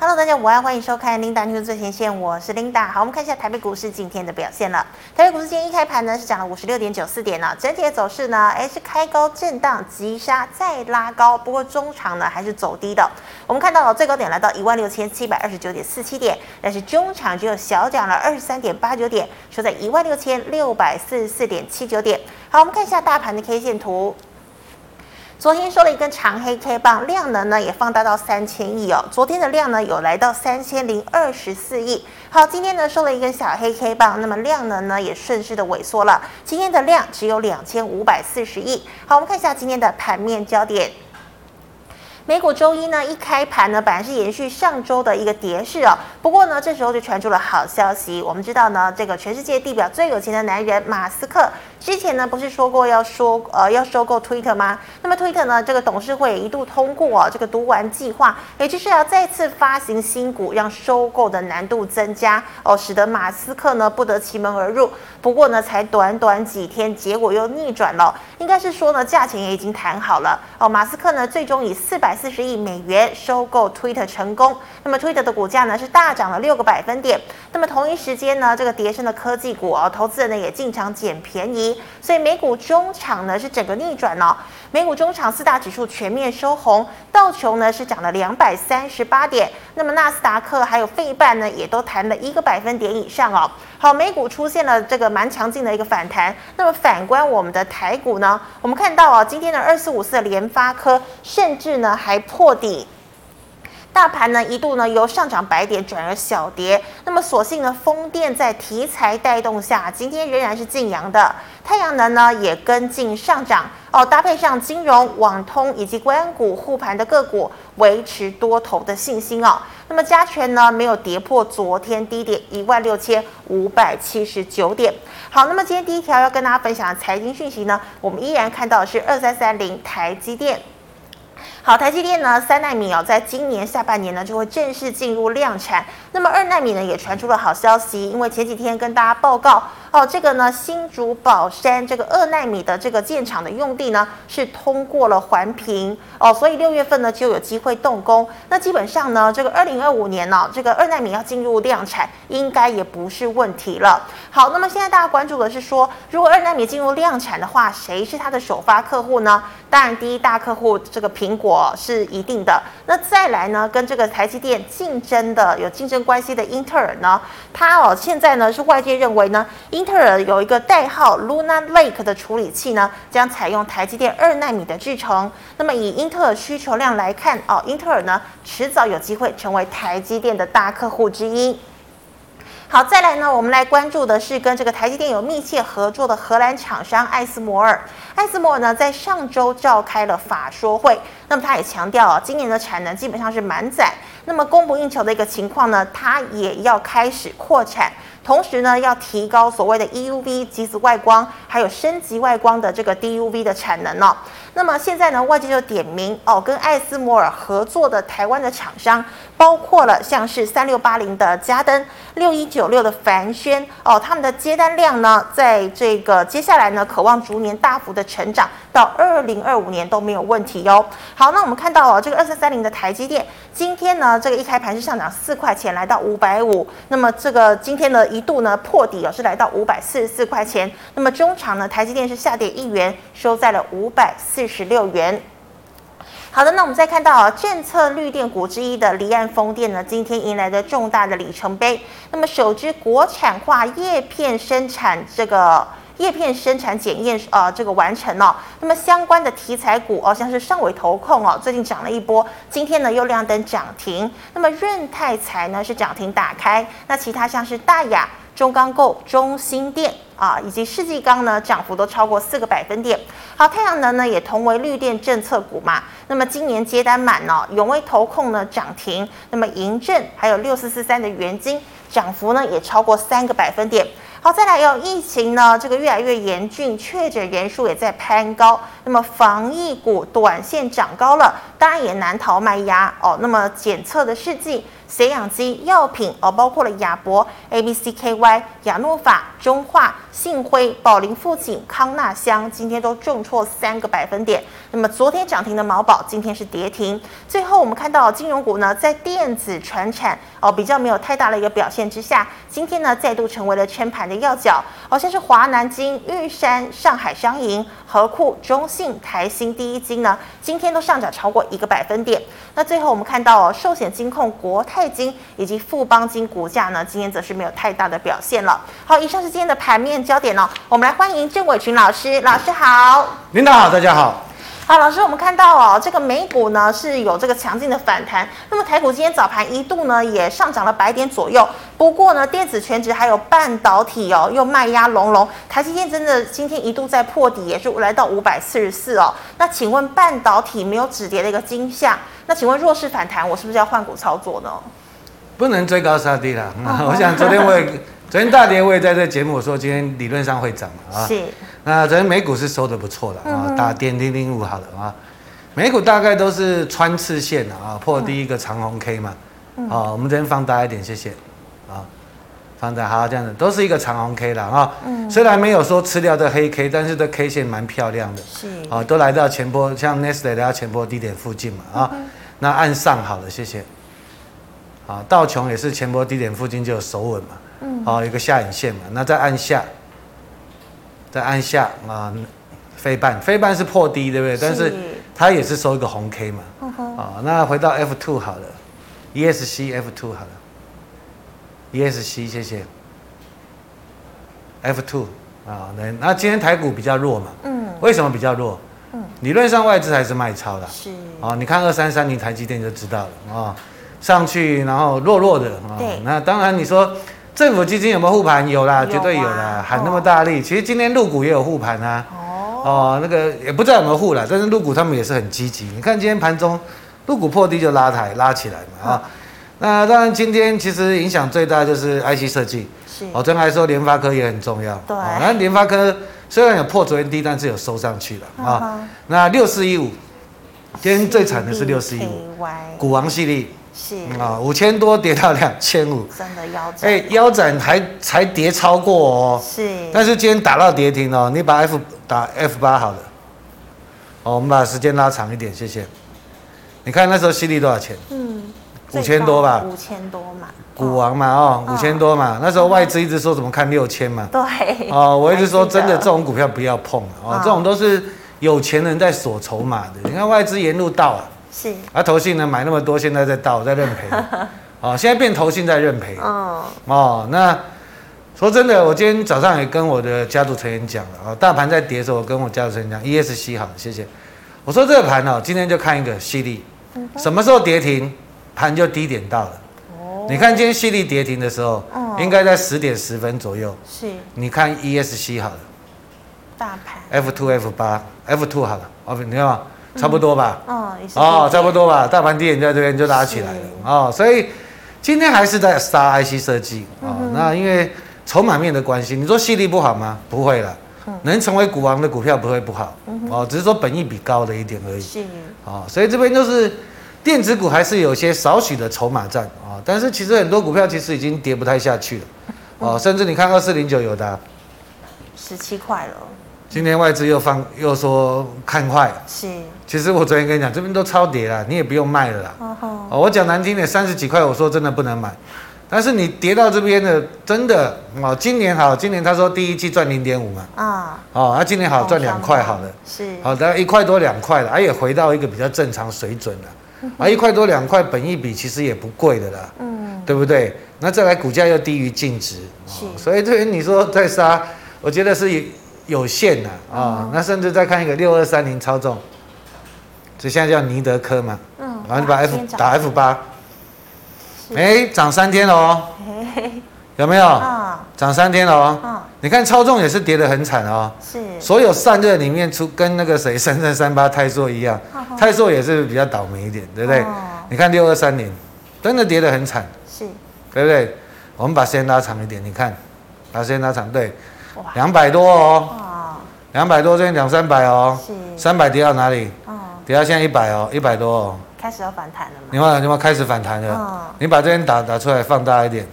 Hello，大家午安，欢迎收看 Linda News 最前线，我是 Linda。好，我们看一下台北股市今天的表现了。台北股市今天一开盘呢是涨了五十六点九四点呢，整体的走势呢，哎是开高震荡急杀再拉高，不过中长呢还是走低的。我们看到了最高点来到一万六千七百二十九点四七点，但是中长只有小涨了二十三点八九点，收在一万六千六百四十四点七九点。好，我们看一下大盘的 K 线图。昨天收了一根长黑 K 棒，量能呢也放大到三千亿哦。昨天的量呢有来到三千零二十四亿。好，今天呢收了一根小黑 K 棒，那么量能呢也顺势的萎缩了。今天的量只有两千五百四十亿。好，我们看一下今天的盘面焦点。美股周一呢，一开盘呢，本来是延续上周的一个跌势哦。不过呢，这时候就传出了好消息。我们知道呢，这个全世界地表最有钱的男人马斯克，之前呢不是说过要说呃要收购 Twitter 吗？那么 Twitter 呢，这个董事会一度通过哦这个读完计划，也就是要再次发行新股，让收购的难度增加哦，使得马斯克呢不得其门而入。不过呢，才短短几天，结果又逆转了。应该是说呢，价钱也已经谈好了哦。马斯克呢，最终以四百四十亿美元收购 Twitter 成功。那么 Twitter 的股价呢，是大涨了六个百分点。那么同一时间呢，这个跌升的科技股哦，投资人呢也进场捡便宜。所以美股中场呢是整个逆转了。美股中场四大指数全面收红，道琼呢是涨了两百三十八点。那么纳斯达克还有费半呢，也都弹了一个百分点以上哦。好，美股出现了这个蛮强劲的一个反弹。那么反观我们的台股呢，我们看到啊，今天的二四五四的联发科，甚至呢还破底。大盘呢一度呢由上涨百点转而小跌，那么所幸呢风电在题材带动下，今天仍然是劲扬的。太阳能呢也跟进上涨哦，搭配上金融、网通以及关股护盘的个股，维持多头的信心哦。那么加权呢没有跌破昨天低点一万六千五百七十九点。好，那么今天第一条要跟大家分享的财经讯息呢，我们依然看到的是二三三零台积电。好，台积电呢，三纳米哦，在今年下半年呢，就会正式进入量产。那么二纳米呢，也传出了好消息，因为前几天跟大家报告。哦，这个呢，新竹宝山这个二纳米的这个建厂的用地呢，是通过了环评哦，所以六月份呢就有机会动工。那基本上呢，这个二零二五年呢、这个二纳米要进入量产，应该也不是问题了。好，那么现在大家关注的是说，如果二纳米进入量产的话，谁是它的首发客户呢？当然，第一大客户这个苹果是一定的。那再来呢，跟这个台积电竞争的有竞争关系的英特尔呢，它哦现在呢是外界认为呢。英特尔有一个代号 Luna Lake 的处理器呢，将采用台积电二纳米的制程。那么以英特尔需求量来看，哦，英特尔呢迟早有机会成为台积电的大客户之一。好，再来呢，我们来关注的是跟这个台积电有密切合作的荷兰厂商艾斯摩尔。艾斯摩尔呢在上周召开了法说会，那么他也强调啊，今年的产能基本上是满载，那么供不应求的一个情况呢，它也要开始扩产。同时呢，要提高所谓的 EUV 极紫外光，还有升级外光的这个 DUV 的产能哦。那么现在呢，外界就点名哦，跟艾斯摩尔合作的台湾的厂商，包括了像是三六八零的嘉登、六一九六的凡轩哦，他们的接单量呢，在这个接下来呢，渴望逐年大幅的成长，到二零二五年都没有问题哟。好，那我们看到哦，这个二三三零的台积电，今天呢，这个一开盘是上涨四块钱，来到五百五。那么这个今天呢，一度呢破底哦，是来到五百四十四块钱。那么中场呢，台积电是下跌一元，收在了五百四十六元。好的，那我们再看到啊，政策绿电股之一的离岸风电呢，今天迎来了重大的里程碑。那么首支国产化叶片生产这个。叶片生产检验呃，这个完成了，哦，那么相关的题材股哦，像是上纬投控哦，最近涨了一波，今天呢又亮灯涨停。那么润泰材呢是涨停打开，那其他像是大亚、中钢构、中兴电啊，以及世纪钢呢，涨幅都超过四个百分点。好，太阳能呢也同为绿电政策股嘛，那么今年接单满哦，永威投控呢涨停，那么银正还有六四四三的元晶涨幅呢也超过三个百分点。好，再来有疫情呢，这个越来越严峻，确诊人数也在攀高，那么防疫股短线涨高了，当然也难逃卖压哦。那么检测的试剂、血氧机、药品哦，包括了亚博、ABCKY、亚诺法、中化、信辉、宝林、富锦、康纳香今天都重挫三个百分点。那么昨天涨停的毛宝今天是跌停。最后我们看到金融股呢，在电子、船产哦比较没有太大的一个表现之下，今天呢再度成为了圈盘的要角。哦，像是华南金、玉山、上海商银、河库、中信、台新、第一金呢，今天都上涨超过一个百分点。那最后我们看到哦，寿险金控国泰金以及富邦金股价呢，今天则是没有太大的表现了。好，以上是今天的盘面焦点哦。我们来欢迎郑伟群老师，老师好。领导好，大家好。好，老师，我们看到哦，这个美股呢是有这个强劲的反弹，那么台股今天早盘一度呢也上涨了百点左右，不过呢电子全值还有半导体哦又卖压隆隆，台积电真的今天一度在破底，也是来到五百四十四哦。那请问半导体没有止跌的一个迹象，那请问弱势反弹，我是不是要换股操作呢？不能追高杀低了，我想昨天我也昨天大跌，我也在这节目说今天理论上会涨啊。是。那昨天美股是收的不错的啊，打点零零五好了啊，美股大概都是穿刺线的啊，破第一个长红 K 嘛，啊，我们这边放大一点，谢谢，啊，放大好这样子，都是一个长红 K 了啊，虽然没有说吃掉这黑 K，但是这 K 线蛮漂亮的，是。啊，都来到前波，像 Nestle 来到前波低点附近嘛啊，那按上好了，谢谢，啊，道琼也是前波低点附近就有守稳嘛，嗯，好，一个下影线嘛，那再按下。再按下啊，飞半飞半是破低，对不对？是但是它也是收一个红 K 嘛。啊、uh 那回到 F two 好了，ESC F two 好了，ESC 谢谢。F two 啊，那那今天台股比较弱嘛。嗯。为什么比较弱？嗯。理论上外资还是卖超的。是。啊、哦，你看二三三零台积电就知道了啊、哦，上去然后弱弱的啊。那当然你说。政府基金有没有护盘？有啦，绝对有啦，喊那么大力。其实今天入股也有护盘啊。哦，那个也不知道有没有护了，但是入股他们也是很积极。你看今天盘中，入股破低就拉抬拉起来嘛啊。那当然今天其实影响最大就是 IC 设计。是。哦，真来说联发科也很重要。对。那联发科虽然有破昨天低，但是有收上去了啊。那六四一五，今天最惨的是六四一五，股王系列。是啊，五千多跌到两千五，真的腰斩。哎，腰斩还才跌超过哦。是。但是今天打到跌停哦，你把 F 打 F 八好了。哦，我们把时间拉长一点，谢谢。你看那时候犀利多少钱？嗯，五千多吧。五千多嘛。股王嘛，哦，五千多嘛。那时候外资一直说怎么看六千嘛。对。哦，我一直说真的，这种股票不要碰哦，这种都是有钱人在锁筹码的。你看外资沿路到啊。是，啊，投信呢买那么多，现在在倒，在认赔，哦，现在变投信在认赔，哦，哦，那说真的，我今天早上也跟我的家族成员讲了，啊，大盘在跌的时候，我跟我家族成员讲，ESC 好，谢谢，我说这个盘呢，今天就看一个犀利，什么时候跌停，盘就低点到了，哦，你看今天犀利跌停的时候，应该在十点十分左右，是，你看 ESC 好了，大盘，F two F 八，F two 好了，哦，你看。差不多吧，哦，哦，差不多吧，大盘低点在这边就拉起来了，是哦，所以今天还是在杀 IC 设计，哦，嗯、那因为筹码面的关系，你说犀利不好吗？不会了，嗯、能成为股王的股票不会不好，嗯、哦，只是说本益比高了一点而已，是，哦，所以这边就是电子股还是有些少许的筹码战。啊、哦，但是其实很多股票其实已经跌不太下去了，哦，嗯、甚至你看二四零九有的十七块了。今天外资又放又说看坏，是。其实我昨天跟你讲，这边都超跌了，你也不用卖了啦。哦吼我讲难听点，三十几块，我说真的不能买。但是你跌到这边的，真的哦，今年好，今年他说第一季赚零点五嘛。啊。哦，那今年好赚两块，好了。是。好，大概一块多两块了，而也回到一个比较正常水准了。啊，一块多两块，本益比其实也不贵的啦。嗯。对不对？那再来股价又低于净值，是。所以对于你说再杀，我觉得是。有限的啊，哦、那甚至再看一个六二三零超重，这现在叫尼德科嘛，嗯，然后你把 F 打 F 八，哎，涨三天了哦，有没有？啊，涨三天了哦，嗯，你看超重也是跌得很惨哦，是，所有散热里面出跟那个谁三三三八泰硕一样，泰硕也是比较倒霉一点，对不对？你看六二三零，真的跌得很惨，是，对不对？我们把时间拉长一点，你看，把时间拉长，对。两百多哦，两百多，这边两三百哦，是三百跌到哪里？哦，跌到现在一百哦，一百多哦，开始要反弹了吗？你看，你看开始反弹了。哦，你把这边打打出来，放大一点，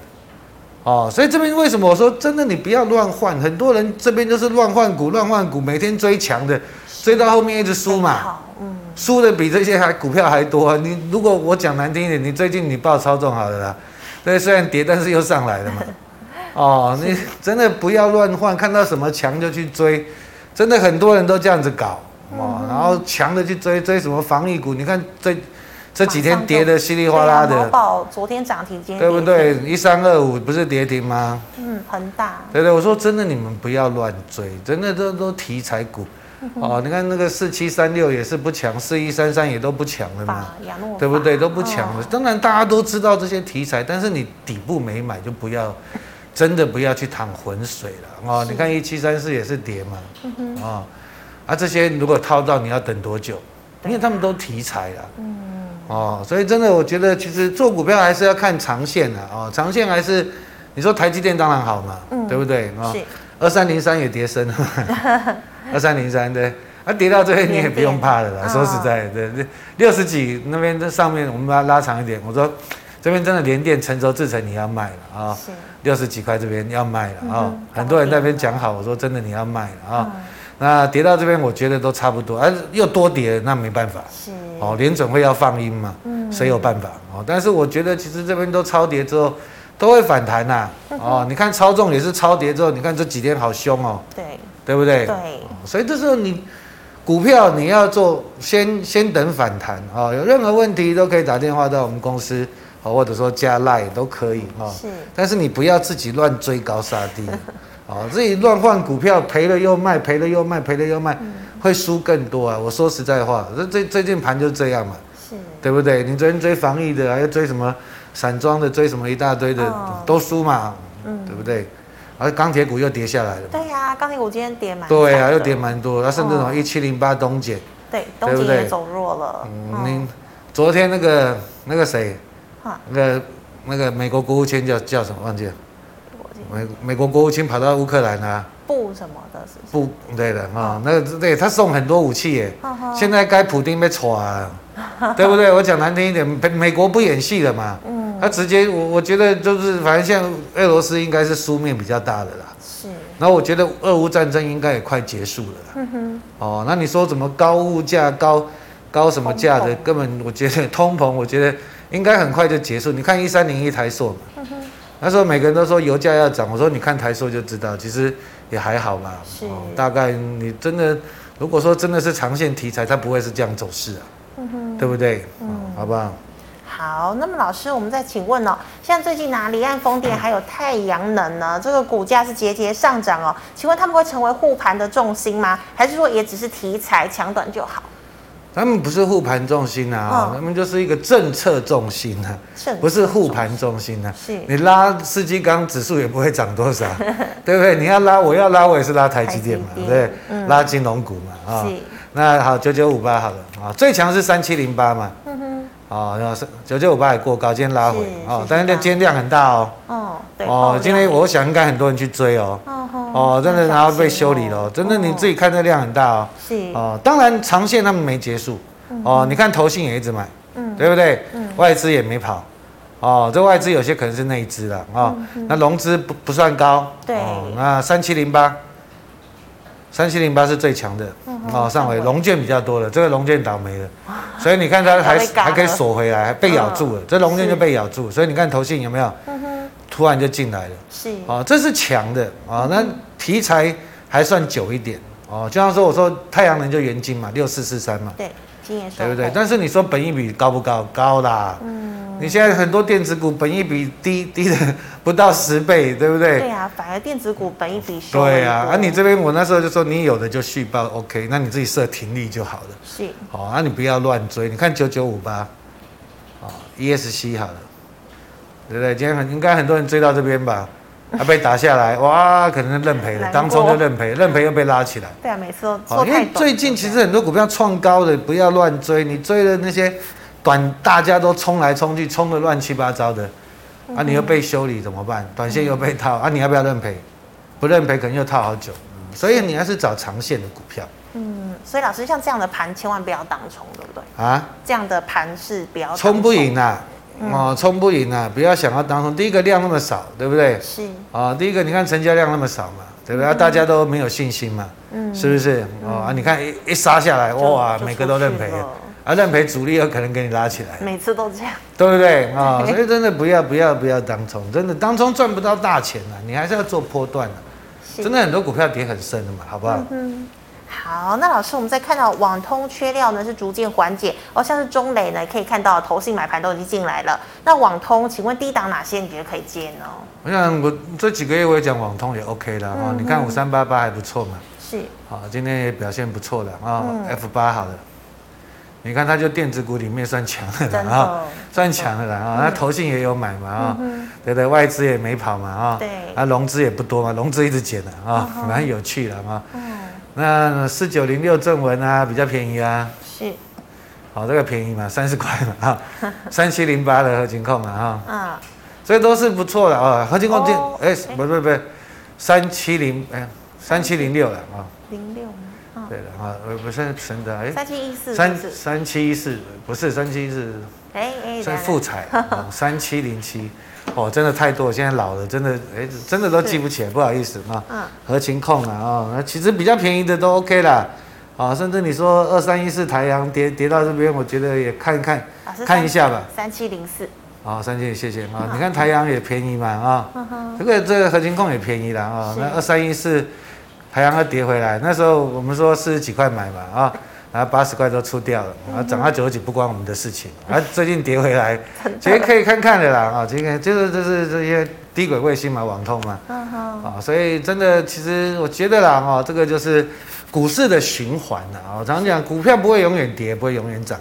哦，所以这边为什么我说真的你不要乱换？很多人这边就是乱换股，乱换股，每天追强的，追到后面一直输嘛。嗯，输的比这些还股票还多。你如果我讲难听一点，你最近你报超重好了啦，对，虽然跌，但是又上来了嘛。哦，你真的不要乱换，看到什么强就去追，真的很多人都这样子搞哦，然后强的去追追什么防疫股，你看这这几天跌的稀里哗啦的。宝昨天涨停，今天对不对？一三二五不是跌停吗？嗯，很大。对对，我说真的，你们不要乱追，真的都都题材股。哦，你看那个四七三六也是不强，四一三三也都不强了嘛，对不对？都不强了。当然大家都知道这些题材，但是你底部没买就不要。真的不要去淌浑水了哦！你看一七三四也是跌嘛，哦，啊这些如果套到你要等多久？因为他们都题材了，嗯，哦，所以真的我觉得其实做股票还是要看长线的哦，长线还是你说台积电当然好嘛，对不对？哦，二三零三也跌深了，二三零三对，啊跌到这边你也不用怕的啦，说实在的，对，六十几那边这上面我们把它拉长一点，我说。这边真的连电成熟制成你要卖了啊，六十几块这边要卖了啊，很多人在那边讲好，我说真的你要卖了啊，那跌到这边我觉得都差不多，而又多跌那没办法，是哦，联准会要放鹰嘛，嗯谁有办法哦？但是我觉得其实这边都超跌之后都会反弹呐，哦，你看超重也是超跌之后，你看这几天好凶哦，对，对不对？对，所以这时候你股票你要做先先等反弹啊，有任何问题都可以打电话到我们公司。或者说加赖都可以哈，是，但是你不要自己乱追高杀低，哦，自己乱换股票，赔了又卖，赔了又卖，赔了又卖，会输更多啊！我说实在话，这最最近盘就这样嘛，是，对不对？你昨天追防疫的，还要追什么散装的，追什么一大堆的，都输嘛，嗯，对不对？而钢铁股又跌下来了，对呀，钢铁股今天跌蛮，对呀，又跌蛮多，它甚至从一七零八东减，对，东减也走弱了，嗯，你昨天那个那个谁？那个那个美国国务卿叫叫什么？忘记了。美美国国务卿跑到乌克兰啊。布什么的？是布对的啊，那个对他送很多武器耶。现在该普丁被抓了，对不对？我讲难听一点，美美国不演戏了嘛。嗯。他直接我我觉得就是，反正现在俄罗斯应该是输面比较大的啦。是。然后我觉得俄乌战争应该也快结束了。嗯哼。哦，那你说怎么高物价、高高什么价的，根本我觉得通膨，我觉得。应该很快就结束。你看一三零一台塑嘛，那时候每个人都说油价要涨，我说你看台塑就知道，其实也还好吧。是，大概你真的如果说真的是长线题材，它不会是这样走势啊，对不对？嗯，好不好？好，那么老师，我们再请问哦，像最近拿离岸风电还有太阳能呢，这个股价是节节上涨哦，请问他们会成为护盘的重心吗？还是说也只是题材强短就好？他们不是护盘重心啊，他们就是一个政策重心啊，不是护盘重心啊。是，你拉世纪钢指数也不会涨多少，对不对？你要拉，我要拉，我也是拉台积电嘛，对，拉金融股嘛，啊。那好，九九五八好了啊，最强是三七零八嘛。哦，然后是九九五八也过高，今天拉回哦，但是今天量很大哦。哦，对。哦，今天我想应该很多人去追哦。哦，真的然后被修理了，真的你自己看这量很大哦。是。哦，当然长线他们没结束。哦，你看投信也一直买，嗯，对不对？嗯。外资也没跑。哦，这外资有些可能是内资了啊。那融资不不算高。对。那三七零八。三七零八是最强的。哦，上回龙卷比较多了，这个龙卷倒霉了。所以你看它还还可以锁回来，还被咬住了，这龙卷就被咬住，所以你看投信有没有？突然就进来了。是。哦，这是强的啊，那题材还算久一点哦。就像说我说太阳能就元金嘛，六四四三嘛。对，金也对不对？但是你说本益比高不高？高啦。嗯。你现在很多电子股本益比低低的不到十倍，对不对？对啊，反而电子股本益比小对啊，啊，你这边我那时候就说你有的就续报，OK，那你自己设停利就好了。是。好，啊，你不要乱追。你看九九五八，啊，ESC 好了，对不对？今天很应该很多人追到这边吧，还 被打下来，哇，可能认赔了，当冲就认赔，认赔又被拉起来。对啊，每次都好，因为最近其实很多股票创高的，不要乱追，你追的那些。短大家都冲来冲去，冲的乱七八糟的，啊，你又被修理怎么办？短线又被套，啊，你要不要认赔？不认赔可能又套好久，所以你还是找长线的股票。嗯，所以老师像这样的盘千万不要当冲，对不对？啊，这样的盘是不要冲不赢啊，哦，冲不赢啊！不要想要当冲，第一个量那么少，对不对？是啊、哦，第一个你看成交量那么少嘛，对不对？嗯、大家都没有信心嘛，嗯，是不是？嗯、哦啊，你看一一杀下来，哇，每个都认赔，啊，认赔主力有可能给你拉起来，每次都这样，对不对？啊、哦，所以真的不要不要不要当冲，真的当冲赚不到大钱啊，你还是要做波段的、啊，真的很多股票跌很深的嘛，好不好？嗯。好，那老师，我们再看到网通缺料呢，是逐渐缓解哦，像是中磊呢，可以看到投信买盘都已经进来了。那网通，请问低档哪些你觉得可以接呢？我想我这几个月我也讲网通也 OK 了啊，你看五三八八还不错嘛，是，好，今天也表现不错的啊，F 八好了，你看它就电子股里面算强的啊，算强的了啊，那投信也有买嘛啊，对对，外资也没跑嘛啊，对，啊融资也不多嘛，融资一直减的啊，蛮、有趣的啊。嗯那四九零六正文啊，比较便宜啊。是。好，这个便宜嘛，三十块嘛啊。三七零八的合金控啊哈。啊。这都是不错的啊，合金控电，哎，不不不，三七零哎，三七零六了啊。零六吗？对的啊，不是真的哎。三七一四。三三七一四不是三七一四。哎哎。是富彩三七零七。哦，真的太多，现在老了，真的，哎，真的都记不起来，不好意思啊。嗯。合情控啊，哦，那其实比较便宜的都 OK 啦，啊，甚至你说二三一四台阳跌跌到这边，我觉得也看一看，啊、看一下吧。三七零四。好，三七，谢谢啊。你看台阳也便宜嘛，啊、哦，这个这个合勤控也便宜了啊。那二三一四台阳要跌回来，那时候我们说四十几块买嘛，啊。然后八十块都出掉了，然后涨到九十几不关我们的事情，然后最近跌回来，其实可以看看的啦啊，今天就是就是这些低轨卫星嘛，网通嘛，啊，所以真的其实我觉得啦哈，这个就是股市的循环啊。我常讲股票不会永远跌，不会永远涨，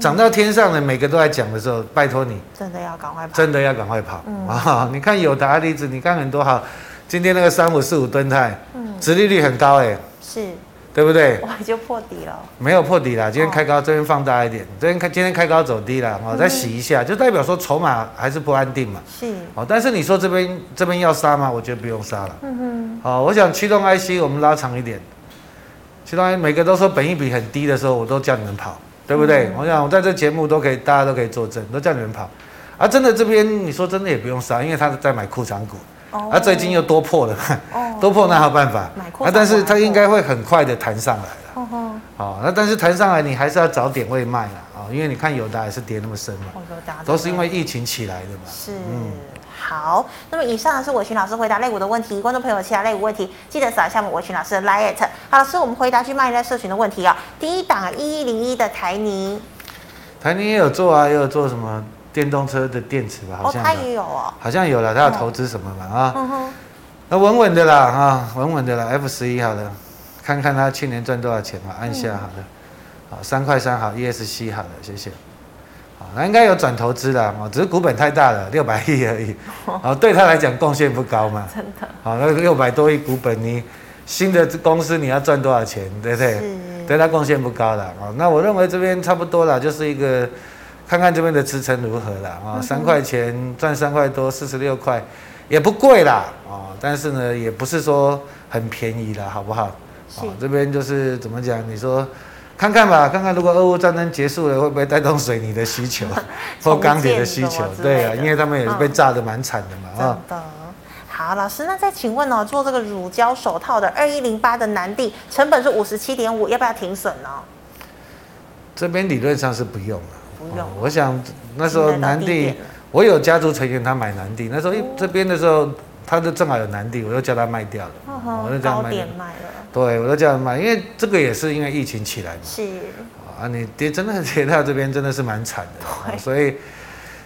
涨到天上的每个都在讲的时候，拜托你。真的要赶快跑，真的要赶快跑啊！你看有达的例子，你看很多哈，今天那个三五四五吨泰，嗯，殖利率很高哎，是。对不对？哇，就破底了。没有破底了，今天开高，这边放大一点，这边开，今天开高走低了，哦，再洗一下，就代表说筹码还是不安定嘛。是。哦，但是你说这边这边要杀吗？我觉得不用杀了。嗯哼。哦，我想驱动 IC 我们拉长一点，驱动 IC 每个都说本益比很低的时候，我都叫你们跑，对不对？我想我在这节目都可以，大家都可以作证，都叫你们跑。啊，真的这边你说真的也不用杀，因为他在买库藏股。啊，最近又多破了，多破那有办法。啊，但是它应该会很快的弹上来了。哦，那但是弹上来你还是要找点位卖了啊，因为你看友达也是跌那么深嘛，都是因为疫情起来的嘛。是，嗯，好。那么以上是我群老师回答类股的问题，观众朋友其他类股问题记得扫一下我们我群老师的 LINE。好，老师，我们回答去卖在社群的问题啊。第一档一一零一的台泥，台泥也有做啊，也有做什么？电动车的电池吧，好像、哦、他也有哦，好像有了，他要投资什么嘛啊？嗯、哼。那稳稳的啦啊，稳稳的啦，F 十一好了，看看他去年赚多少钱嘛，按下好了，好三块三好，ESC 好了，谢谢，好，那应该有转投资的啊，只是股本太大了，六百亿而已，哦，对他来讲贡献不高嘛，真的，好，那六百多亿股本，你新的公司你要赚多少钱，对不对？是。对他贡献不高了啊，那我认为这边差不多了，就是一个。看看这边的支撑如何啦，啊，三块钱赚三块多，四十六块，也不贵啦，啊，但是呢，也不是说很便宜啦，好不好？啊，这边就是怎么讲？你说看看吧，看看如果俄乌战争结束了，会不会带动水泥的需求 或钢铁的需求？对啊，因为他们也是被炸得蛮惨的嘛，啊。真的。好，老师，那再请问哦，做这个乳胶手套的二一零八的南地，成本是五十七点五，要不要停损呢？这边理论上是不用了。哦、我想那时候南地，我有家族成员他买南地，那时候一这边的时候，他就正好有南地，我就叫他卖掉了，哦、我就这样卖了。对，我就叫他卖，因为这个也是因为疫情起来嘛。是。啊，你跌真的跌到这边真的是蛮惨的，对。所以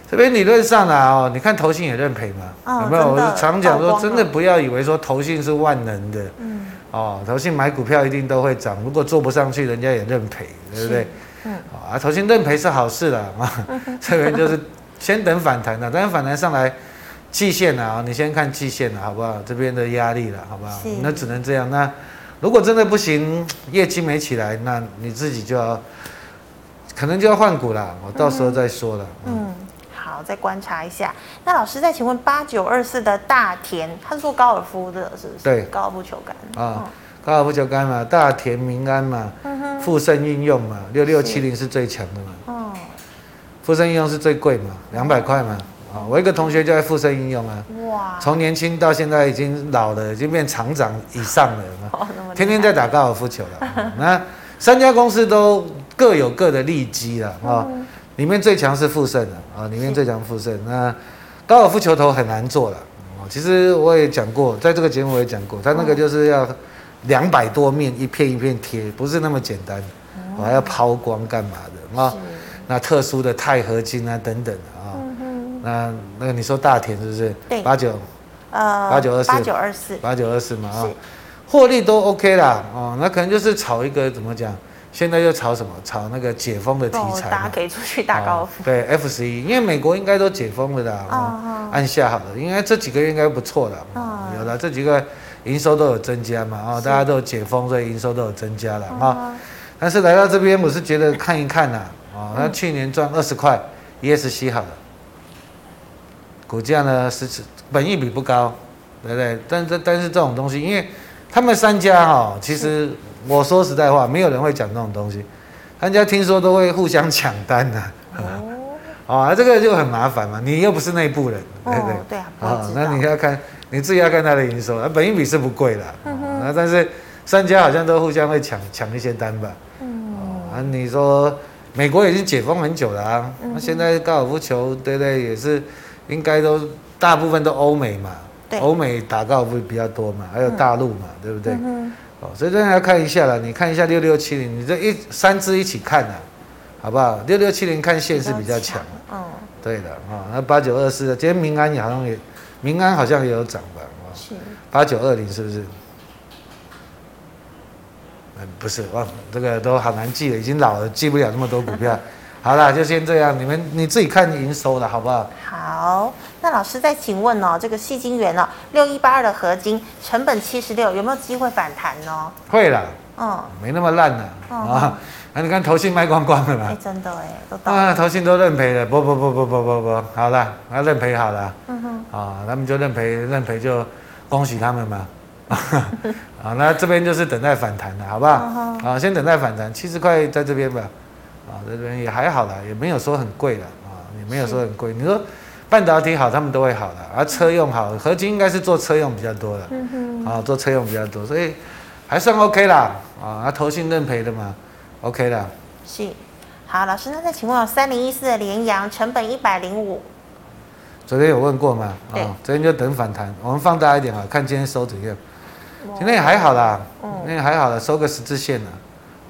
这边理论上啊，哦，你看投信也认赔嘛，哦、有没有？我常讲说，真的不要以为说投信是万能的，嗯，哦，投信买股票一定都会涨，如果做不上去，人家也认赔，对不对？嗯，啊，投信认赔是好事了啊，这边 就是先等反弹了，等反弹上来，季线啊，你先看季线了，好不好？这边的压力了，好不好？那只能这样。那如果真的不行，业绩没起来，那你自己就要，可能就要换股了。我到时候再说了。嗯，嗯，好，再观察一下。那老师再请问八九二四的大田，他是做高尔夫的，是不是？对，高尔夫球杆啊。嗯高尔夫球杆嘛，大田民安嘛，富盛应用嘛，六六七零是最强的嘛。哦，富盛应用是最贵嘛，两百块嘛。啊，我一个同学就在富盛应用啊，哇，从年轻到现在已经老了，已经变厂长以上了，哦、天天在打高尔夫球了。那三家公司都各有各的利基了啊，嗯、里面最强是富盛的啊，里面最强富盛。那高尔夫球头很难做了，其实我也讲过，在这个节目我也讲过，他那个就是要两百多面一片一片贴，不是那么简单，我还要抛光干嘛的啊？那特殊的钛合金啊等等啊。那那个你说大田是不是？对，八九，呃，八九二四，八九二四，八九二四嘛啊，获利都 OK 啦哦，那可能就是炒一个怎么讲？现在又炒什么？炒那个解封的题材，大家可以出去打高尔夫。对，F 十一，因为美国应该都解封了的啊，按下好了，应该这几个月应该不错的，有了这几个营收都有增加嘛啊，大家都有解封，所以营收都有增加了啊。但是来到这边，我是觉得看一看呐啊，那去年赚二十块，ESC 好了。股价呢是本益比不高，对不对？但是但是这种东西，因为他们三家哈，其实我说实在话，没有人会讲这种东西，三家听说都会互相抢单的，哦，啊，这个就很麻烦嘛，你又不是内部人，对不对？对啊，啊，那你要看你自己要看它的营收，啊，本益比是不贵的，啊，但是三家好像都互相会抢抢一些单吧，嗯啊，你说美国已经解封很久了啊，那现在高尔夫球，对不对？也是。应该都大部分都欧美嘛，欧美打高尔夫比较多嘛，还有大陆嘛，嗯、对不对？嗯、哦，所以这样要看一下了，你看一下六六七零，你这一三只一起看啊，好不好？六六七零看线是比较强，嗯，对的啊、哦。那八九二四的，今天民安也好像也，民安好像也有涨吧？是。八九二零是不是？嗯，不是，哇，这个都好难记了，已经老了，记不了那么多股票。好了，就先这样，你们你自己看营收了，好不好？好，那老师再请问哦，这个矽晶圆哦，六一八二的合金成本七十六，有没有机会反弹呢？会了，嗯，没那么烂了啊。那你看投信卖光光了嘛？哎，真的哎，都到啊，投信都认赔了，不不不不不不不，好了，那认赔好了，嗯哼，啊，他们就认赔，认赔就恭喜他们嘛。啊，那这边就是等待反弹了，好不好？啊，先等待反弹，七十块在这边吧。啊，在这边也还好啦，也没有说很贵了啊，也没有说很贵。你说半导体好，他们都会好的，而车用好，合金应该是做车用比较多的，嗯哼，啊，做车用比较多，所以还算 OK 啦，啊，投信认赔的嘛，OK 啦。是，好，老师，那再请问，三零一四的联阳成本一百零五，昨天有问过吗？对啊，昨天就等反弹，我们放大一点啊，看今天收怎样。今天也还好啦，嗯，今天还好了，收个十字线了。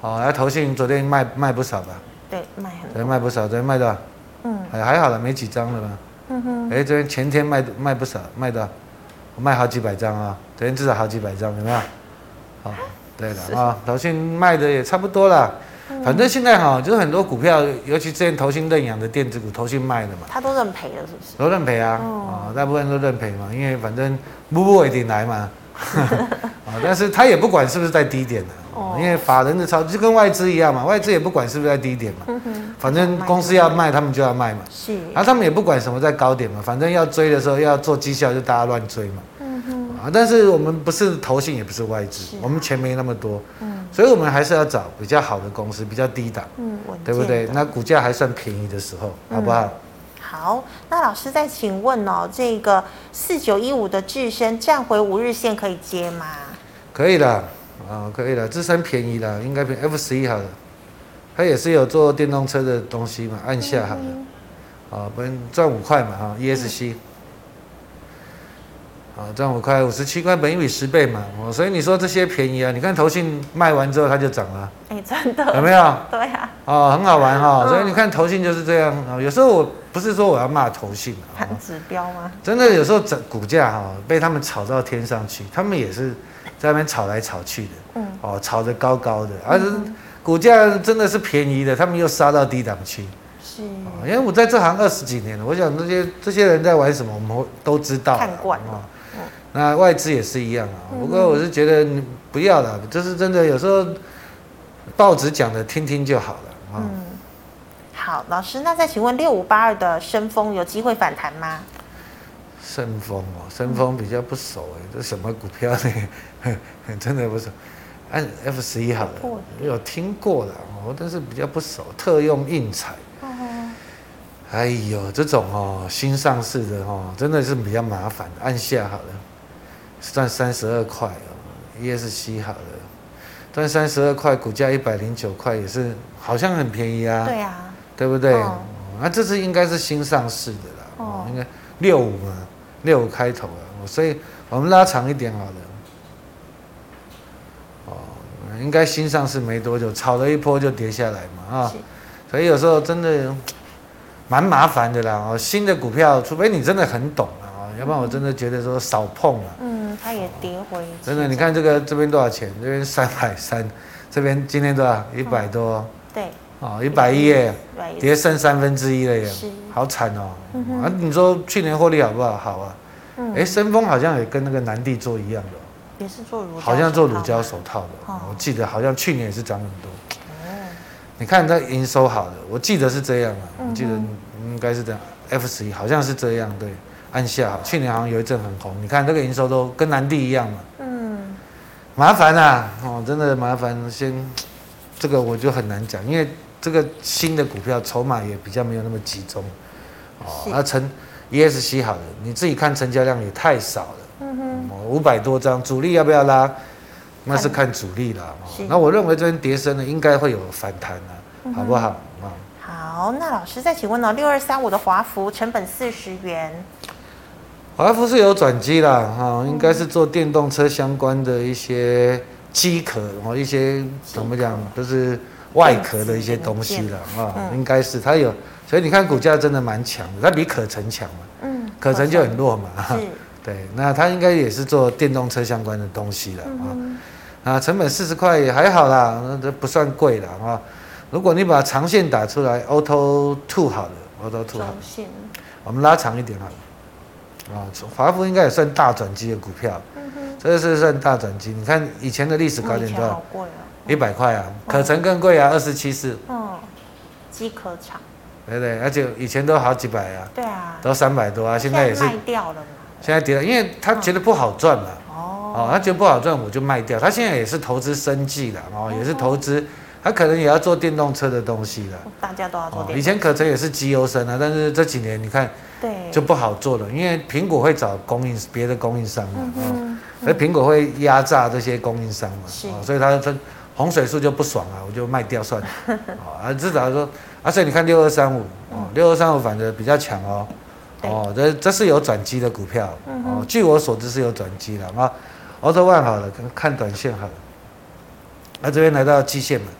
哦，那投信昨天卖卖不少吧？对，卖很多。对，卖不少，昨天卖多少？嗯，还还好了，没几张了吧？嗯哼。哎，昨天前天卖卖不少，卖多少？卖好几百张啊！昨天至少好几百张，有没有？好，对的啊，投信卖的也差不多了。反正现在哈，就是很多股票，尤其之前投信认养的电子股，投信卖的嘛。他都认赔了，是不是？都认赔啊！啊，大部分都认赔嘛，因为反正步步一定来嘛。啊，但是他也不管是不是在低点的。哦，因为法人的操就跟外资一样嘛，外资也不管是不是在低点嘛，嗯、反正公司要卖，他们就要卖嘛。是，然后他们也不管什么在高点嘛，反正要追的时候要做绩效，就大家乱追嘛。啊，但是我们不是投信，也不是外资，啊、我们钱没那么多。嗯。所以我们还是要找比较好的公司，比较低档。嗯，对不对？那股价还算便宜的时候，好不好？嗯、好，那老师再请问哦，这个四九一五的智深站回五日线可以接吗？可以的。啊、哦，可以的，智深便宜了，应该比 F 十一好了。它也是有做电动车的东西嘛，按下好了。啊、哦，本赚五块嘛，哈，ESC。啊，赚五块，五十七块，本一比十倍嘛，哦，所以你说这些便宜啊？你看投信卖完之后它就涨了。哎、欸，真的。有没有？对啊。哦，很好玩哈，所以你看投信就是这样啊。有时候我不是说我要骂投信，看指标吗？真的有时候涨股价哈，被他们炒到天上去，他们也是。在那边炒来炒去的，嗯，哦，炒得高高的，而且股价真的是便宜的，他们又杀到低档去，是，因为我在这行二十几年了，我想这些这些人在玩什么，我们都知道，看惯了，那外资也是一样啊，不过我是觉得你不要了，就是真的有时候报纸讲的听听就好了，嗯，好，老师，那再请问六五八二的升丰有机会反弹吗？升丰哦，升丰比较不熟哎，这什么股票呢？真的不熟。按 F 十一好了，有听过的哦，但是比较不熟。特用印彩，哎呦，这种哦，新上市的哦，真的是比较麻烦。按下好了，赚三十二块哦，ESC 好了，赚三十二块，股价一百零九块，也是好像很便宜啊。对啊，对不对？哦、啊，这次应该是新上市的啦，哦，应该六五嘛，六五开头了，所以我们拉长一点好了。哦，应该新上市没多久，炒了一波就跌下来嘛，啊，所以有时候真的。蛮麻烦的啦哦，新的股票，除非你真的很懂啊，要不然我真的觉得说少碰了。嗯，它也跌回。真的，你看这个这边多少钱？这边三百三，这边今天多少？一百多。对。哦，一百一耶，跌剩三分之一了耶，好惨哦。啊，你说去年获利好不好？好啊。嗯。哎，深丰好像也跟那个南帝做一样的。也是做乳。好像做乳胶手套的，我记得好像去年也是涨很多。你看它营收好的，我记得是这样啊，我记得应该是这样。F 十一好像是这样，对，按下好，去年好像有一阵很红。你看这个营收都跟南地一样嘛，嗯，麻烦啊，哦，真的麻烦。先这个我就很难讲，因为这个新的股票筹码也比较没有那么集中，哦，那成 ESC 好的，你自己看成交量也太少了，嗯哼，五百多张，主力要不要拉？那是看。主力了，那我认为这边跌升呢，应该会有反弹的，好不好？好，那老师再请问哦，六二三五的华孚成本四十元，华孚是有转机啦，哈，应该是做电动车相关的一些机壳哦，一些怎么讲，就是外壳的一些东西了啊，应该是它有，所以你看股价真的蛮强的，它比可成强嘛，嗯，可成就很弱嘛，对，那它应该也是做电动车相关的东西了啊。啊，成本四十块也还好啦，那这不算贵了啊。如果你把长线打出来，Auto Two 好了，Auto Two 好了。我们拉长一点好了。啊，华孚应该也算大转机的股票。嗯哼。这是算大转机，你看以前的历史高点多少？一百块啊，可成更贵啊，二十七四。嗯。机壳厂。对对，而且以前都好几百啊。对啊。都三百多啊，现在也是。卖掉了嘛。现在跌了，因为他觉得不好赚嘛。哦，他觉得不好赚，我就卖掉。他现在也是投资生计了，哦，也是投资，他可能也要做电动车的东西了。大家都要做。以前可成也是绩优生啊，但是这几年你看，对，就不好做了，因为苹果会找供应别的供应商嘛，嗯，而苹果会压榨这些供应商嘛，是，所以他他洪水树就不爽啊，我就卖掉算了，啊，至少说，啊，所以你看六二三五，哦，六二三五反正比较强哦，哦，这这是有转机的股票，哦，据我所知是有转机的啊。Auto One 好了，看短线好了。那这边来到季线嘛，嗯，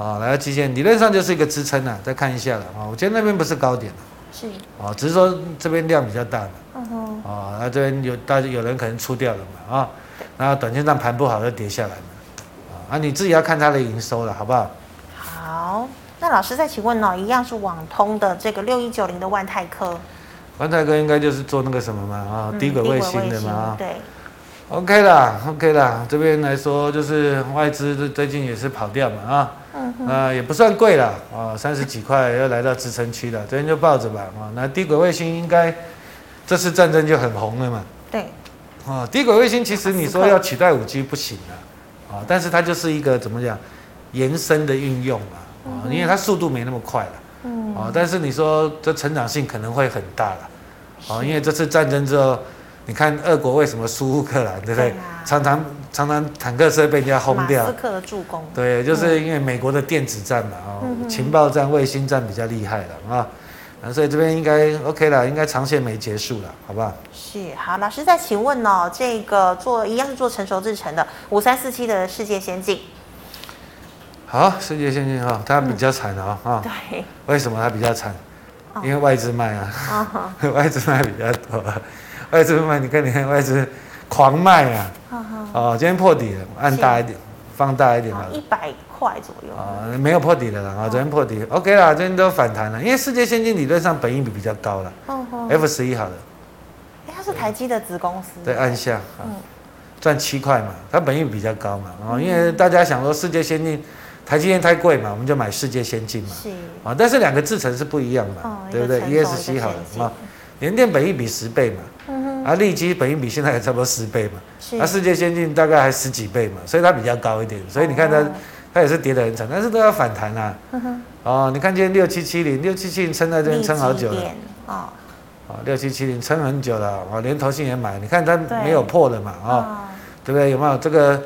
啊，来到季线，理论上就是一个支撑了，再看一下了啊。我觉得那边不是高点是，啊，只是说这边量比较大的，嗯哼，啊，那这边有大家有人可能出掉了嘛，啊，然后短线上盘不好就跌下来嘛，啊，你自己要看它的营收了，好不好？好，那老师再请问哦，一样是网通的这个六一九零的万泰科，万泰科应该就是做那个什么嘛，啊，低轨卫星的嘛，对。OK 啦，OK 啦，这边来说就是外资最近也是跑掉嘛啊，嗯，呃也不算贵了啊，三十几块又来到支撑区了，这边就抱着吧啊。那低轨卫星应该这次战争就很红了嘛，对，啊，低轨卫星其实你说要取代五 G 不行了，啊，但是它就是一个怎么讲延伸的运用嘛啊，因为它速度没那么快了，嗯，啊，但是你说这成长性可能会很大了，啊，因为这次战争之后。你看俄国为什么输乌克兰，对不对？常常常常坦克车被人家轰掉。马斯克的助攻。对，就是因为美国的电子战嘛，啊，情报战、卫星战比较厉害了啊，所以这边应该 OK 了，应该长线没结束了，好不好？是，好，老师再请问哦，这个做一样是做成熟制程的五三四七的世界先进。好，世界先进哈，它比较惨哦，啊，对，为什么它比较惨？因为外资卖啊，外资卖比较多。外资卖，你看，你看外资狂卖啊！哦，今天破底了，按大一点，放大一点好了，一百块左右。啊，没有破底了啦，啊，昨天破底，OK 啦，今天都反弹了，因为世界先进理论上本益比比较高了。F 十一好了。哎，它是台积的子公司。对，按下，赚七块嘛，它本益比比较高嘛，啊，因为大家想说世界先进，台积电太贵嘛，我们就买世界先进嘛。是。啊，但是两个制程是不一样的，对不对？ESC 好了啊，联电本益比十倍嘛。啊，利基本益比现在也差不多十倍嘛，那、啊、世界先进大概还十几倍嘛，所以它比较高一点，所以你看它它也是跌得很惨，但是都要反弹啊。哦，你看今天六七七零，六七七零撑在这边撑好久了。哦。六七七零撑很久了，哦，连投信也买，你看它没有破的嘛，啊、哦，对不对？有没有这个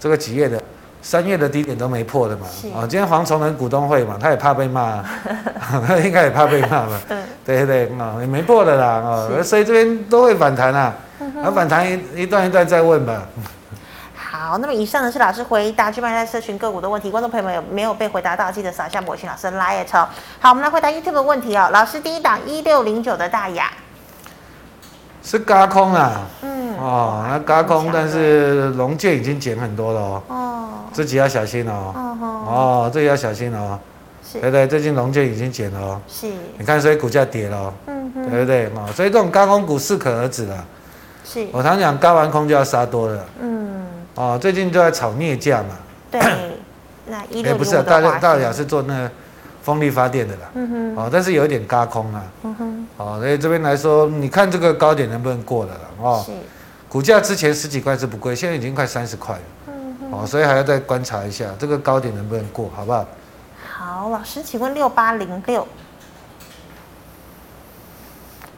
这个几月的？三月的低点都没破的嘛，哦，今天黄崇仁股东会嘛，他也怕被骂，他应该也怕被骂吧，对对对，哦，也没破的啦，哦，所以这边都会反弹啊，啊，反弹一一段一段再问吧。好，那么以上呢是老师回答聚麦在社群个股的问题，观众朋友们有没有被回答到？记得扫一下我信老师的 LINE。好，我们来回答 YouTube 的问题哦。老师第一档一六零九的大亚是嘎空啊，嗯，哦，那嘎空，但是融券已经减很多了哦，哦，自己要小心哦，哦，哦，自己要小心哦，是，对不对？最近融券已经减了哦，是，你看所以股价跌了，嗯哼，对不对？哦，所以这种高空股适可而止了，是，我常讲高完空就要杀多了，嗯。哦，最近都在炒镍价嘛？对，那一六零五的话，欸、不是、啊、大大亚是做那个风力发电的啦。嗯哼。哦，但是有一点嘎空啊。嗯哼。哦，所以这边来说，你看这个高点能不能过了啦？哦。是。股价之前十几块是不贵，现在已经快三十块了。嗯哼。哦，所以还要再观察一下这个高点能不能过，好不好？好，老师，请问六八零六。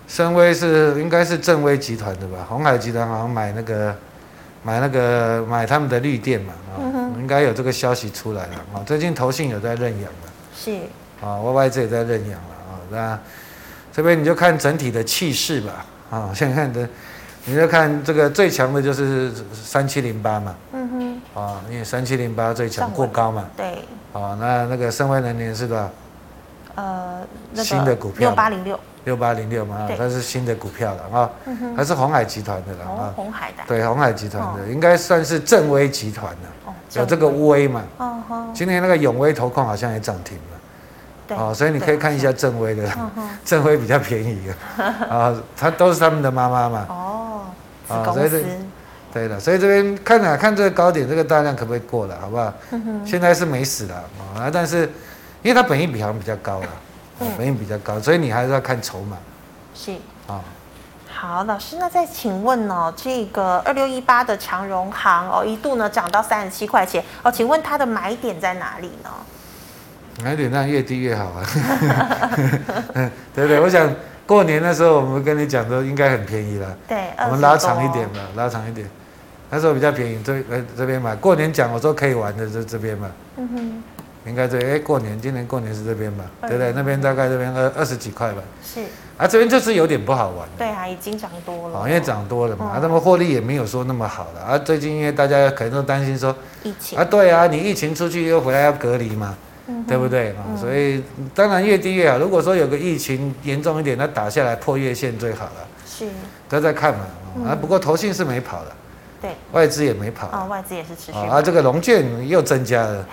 深威是应该是正威集团的吧？鸿海集团好像买那个。买那个买他们的绿电嘛，啊、嗯，应该有这个消息出来了啊。最近投信有在认养了，是。啊，Y Y 这也在认养了啊。那这边你就看整体的气势吧，啊，现在看的，你就看这个最强的就是三七零八嘛，嗯哼，啊，因为三七零八最强过高嘛，对，啊，那那个森崴能源是多少？呃，新的股票六八零六。六八零六嘛，它是新的股票了啊，它是红海集团的了啊，红海的，对，红海集团的应该算是正威集团的，有这个威嘛，今天那个永威投控好像也涨停了，哦，所以你可以看一下正威的，正威比较便宜的，啊，它都是他们的妈妈嘛，哦，啊，所以这，对的，所以这边看啊，看这个高点，这个大量可不可以过了，好不好？现在是没死了啊，但是因为它本益比好像比较高了。本益比较高，所以你还是要看筹码。是。啊，好，老师，那再请问哦，这个二六一八的长荣行哦，一度呢涨到三十七块钱哦，请问它的买点在哪里呢？买点那越低越好啊。对对，我想过年的时候我们跟你讲的应该很便宜了。对，我们拉长一点吧，拉长一点，那时候比较便宜，这来这边买。过年讲我说可以玩的这这边嘛。嗯哼。应该对，哎，过年，今年过年是这边吧？对不对？那边大概这边二二十几块吧。是。啊，这边就是有点不好玩。对啊，已经涨多了。哦，因为涨多了嘛，啊，那么获利也没有说那么好了。啊，最近因为大家可能都担心说，疫情啊，对啊，你疫情出去又回来要隔离嘛，对不对？啊，所以当然越低越好。如果说有个疫情严重一点，那打下来破月线最好了。是。都在看嘛，啊，不过投信是没跑的。对，外资也没跑。啊，外资也是持续啊，这个龙券又增加了，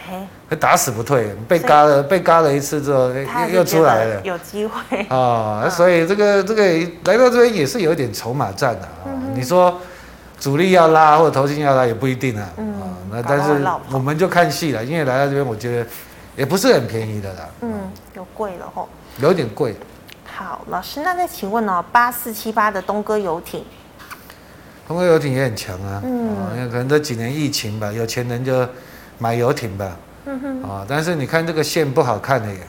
嘿，打死不退，被嘎了，被嘎了一次之后，又又出来了，有机会。啊，所以这个这个来到这边也是有点筹码战的啊。你说主力要拉或者投信要拉也不一定啊，啊，那但是我们就看戏了，因为来到这边我觉得也不是很便宜的啦，嗯，有贵了吼，有点贵。好，老师，那再请问哦，八四七八的东哥游艇。东哥游艇也很强啊，嗯、哦，因为可能这几年疫情吧，有钱人就买游艇吧，嗯哼，啊、哦，但是你看这个线不好看的耶，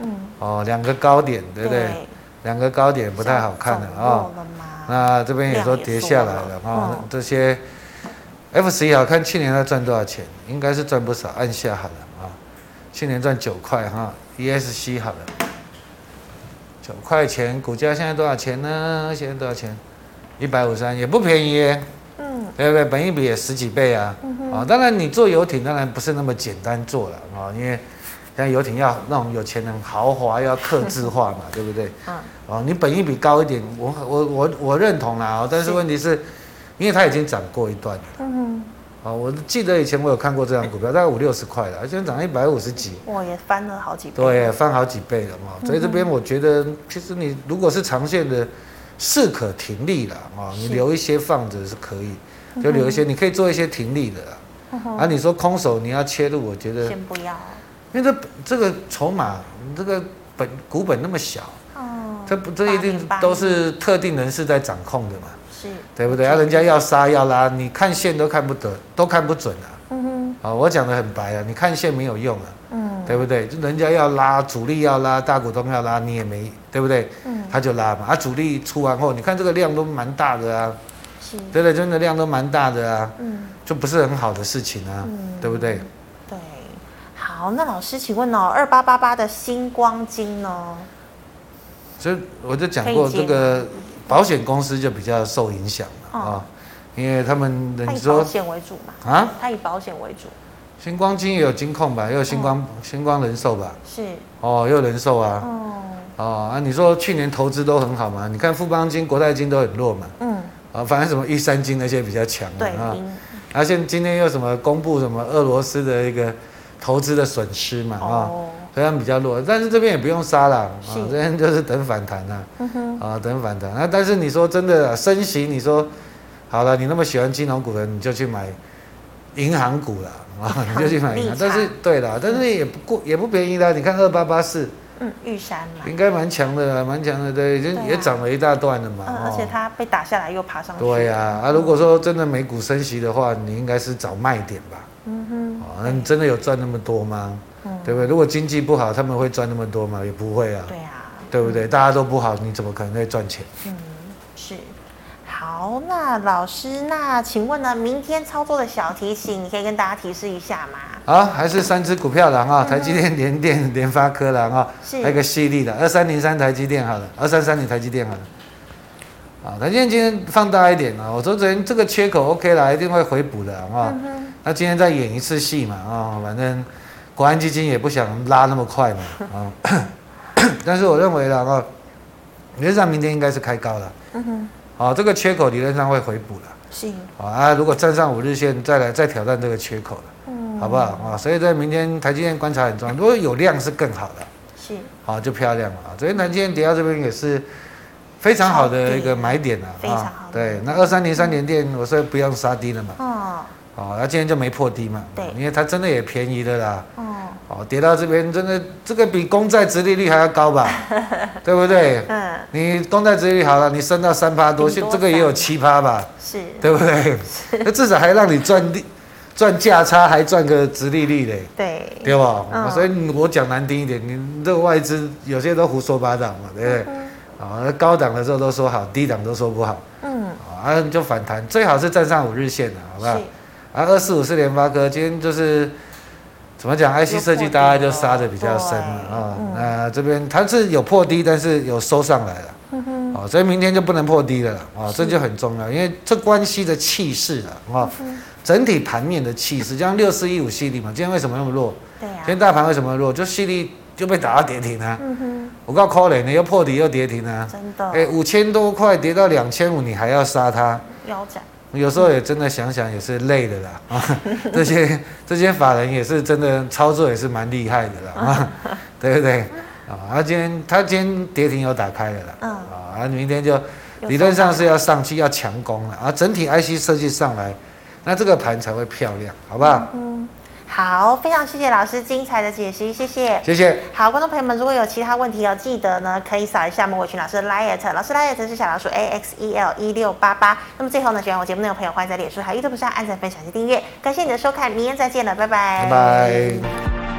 嗯，哦，两个高点，对不对？对。两个高点不太好看的啊，哦、那这边也都跌下来了啊，哦、这些 F 十一好看，去年它赚多少钱？应该是赚不少，按下好了啊，去年赚九块哈，ESC 好了，九块钱，股价现在多少钱呢？现在多少钱？一百五十三也不便宜。耶，嗯，对不对？本一比也十几倍啊，啊、嗯哼。哦，当然你做游艇当然不是那么简单做了啊、哦，因为像游艇要那种有钱人豪华，要克制化嘛，对不对？嗯，哦，你本一比高一点，我我我我认同啦，哦，但是问题是，是。因为它已经涨过一段了，嗯哼，啊、哦，我记得以前我有看过这张股票，大概五六十块了，现在涨一百五十几，哇，也翻了好几倍，对，翻好几倍了嘛，所以这边我觉得，其实你如果是长线的。适可停利了啊，你留一些放着是可以，就留一些，你可以做一些停利的。啊，你说空手你要切入，我觉得先不要，因为这这个筹码，这个本股本那么小，哦，这不这一定都是特定人士在掌控的嘛，是，对不对？啊，人家要杀要拉，你看线都看不得，都看不准啊。嗯哼，啊，我讲的很白啊，你看线没有用啊，嗯，对不对？就人家要拉，主力要拉，大股东要拉，你也没，对不对？嗯，他就拉嘛。啊，主力出完后，你看这个量都蛮大的啊，是，对对，真的量都蛮大的啊，嗯，就不是很好的事情啊，嗯、对不对？对，好，那老师，请问哦，二八八八的星光金呢？所以我就讲过，这个保险公司就比较受影响了啊。因为他们人说保险为主嘛，啊，他以保险为主。新光金也有金控吧，又有星光、嗯、星光人寿吧，是。哦，又有人寿啊，哦，哦啊，你说去年投资都很好嘛？你看富邦金、国泰金都很弱嘛，嗯，啊，反正什么玉山金那些比较强嘛，对啊，而且今天又什么公布什么俄罗斯的一个投资的损失嘛，啊、哦，虽然比较弱，但是这边也不用杀了，啊，这边就是等反弹啊，嗯哼，啊，等反弹。啊，但是你说真的升息，你说。好了，你那么喜欢金融股的，你就去买银行股了 啊！你就去买银行，但是对啦，但是也不过，也不便宜啦。你看二八八四，嗯，玉山嘛，应该蛮强的，蛮强的，对，就也涨了一大段了嘛。嗯，而且它被打下来又爬上去。对呀，啊，如果说真的美股升息的话，你应该是找卖点吧？嗯哼。哦，那你真的有赚那么多吗？嗯，对不对？如果经济不好，他们会赚那么多吗？也不会啊。对啊。对不对？大家都不好，你怎么可能会赚钱？嗯。好，那老师，那请问呢？明天操作的小提醒，你可以跟大家提示一下吗？好，还是三只股票狼啊，台积电、联电、联发科狼啊，还有个矽力的二三零三台积电好了，二三三零台积电好了。啊，台积电今天放大一点啊，我说昨天这个缺口 OK 了，一定会回补的啊。那今天再演一次戏嘛啊，反正国安基金也不想拉那么快嘛啊。但是我认为了啊，原则上明天应该是开高了。嗯哼。好，这个缺口理论上会回补了。是。好啊，如果站上五日线，再来再挑战这个缺口了。嗯。好不好啊？所以在明天台积电观察很重要，如果有量是更好的。是。好，就漂亮了啊！昨天台积电跌到这边也是非常好的一个买点了。非常好。对，那二三零三年电，我说不用杀低了嘛。哦。好，那今天就没破低嘛。对。因为它真的也便宜的啦。哦。哦，跌到这边真的，这个比公债殖利率还要高吧？对不对？嗯。你公债殖利率好了，你升到三趴多，现这个也有七趴吧？是。对不对？那至少还让你赚利，赚价差，还赚个殖利率嘞。对。对吧？嗯。所以我讲难听一点，你这个外资有些都胡说八道嘛，对不对？啊，高档的时候都说好，低档都说不好。嗯。啊，就反弹，最好是站上五日线的，好不好？啊，二四五四联发科今天就是。怎么讲？IC 设计大家就杀的比较深了啊。那这边它是有破低，但是有收上来了。哦，所以明天就不能破低了啊，这就很重要，因为这关系的气势了啊。整体盘面的气势，像六四一五矽力嘛，今天为什么那么弱？对呀。今天大盘为什么弱？就矽力就被打到跌停啊。嗯哼。我告诉你，你又破底又跌停啊。真的。哎，五千多块跌到两千五，你还要杀它？腰斩。有时候也真的想想也是累的啦 啊，这些这些法人也是真的操作也是蛮厉害的啦啊，对不对啊？他今天他今天跌停又打开了啦，啊啊，明天就理论上是要上去要强攻了啊，整体 IC 设计上来，那这个盘才会漂亮，好不好？嗯。好，非常谢谢老师精彩的解析，谢谢，谢谢。好，观众朋友们，如果有其他问题要记得呢，可以扫一下莫伟群老师的 liet，老师 liet 是小老鼠 A X E L 一六八八。那么最后呢，喜欢我节目内容的朋友，欢迎在脸书还有 YouTube 上按赞、分享及订阅。感谢你的收看，明天再见了，拜拜。拜拜。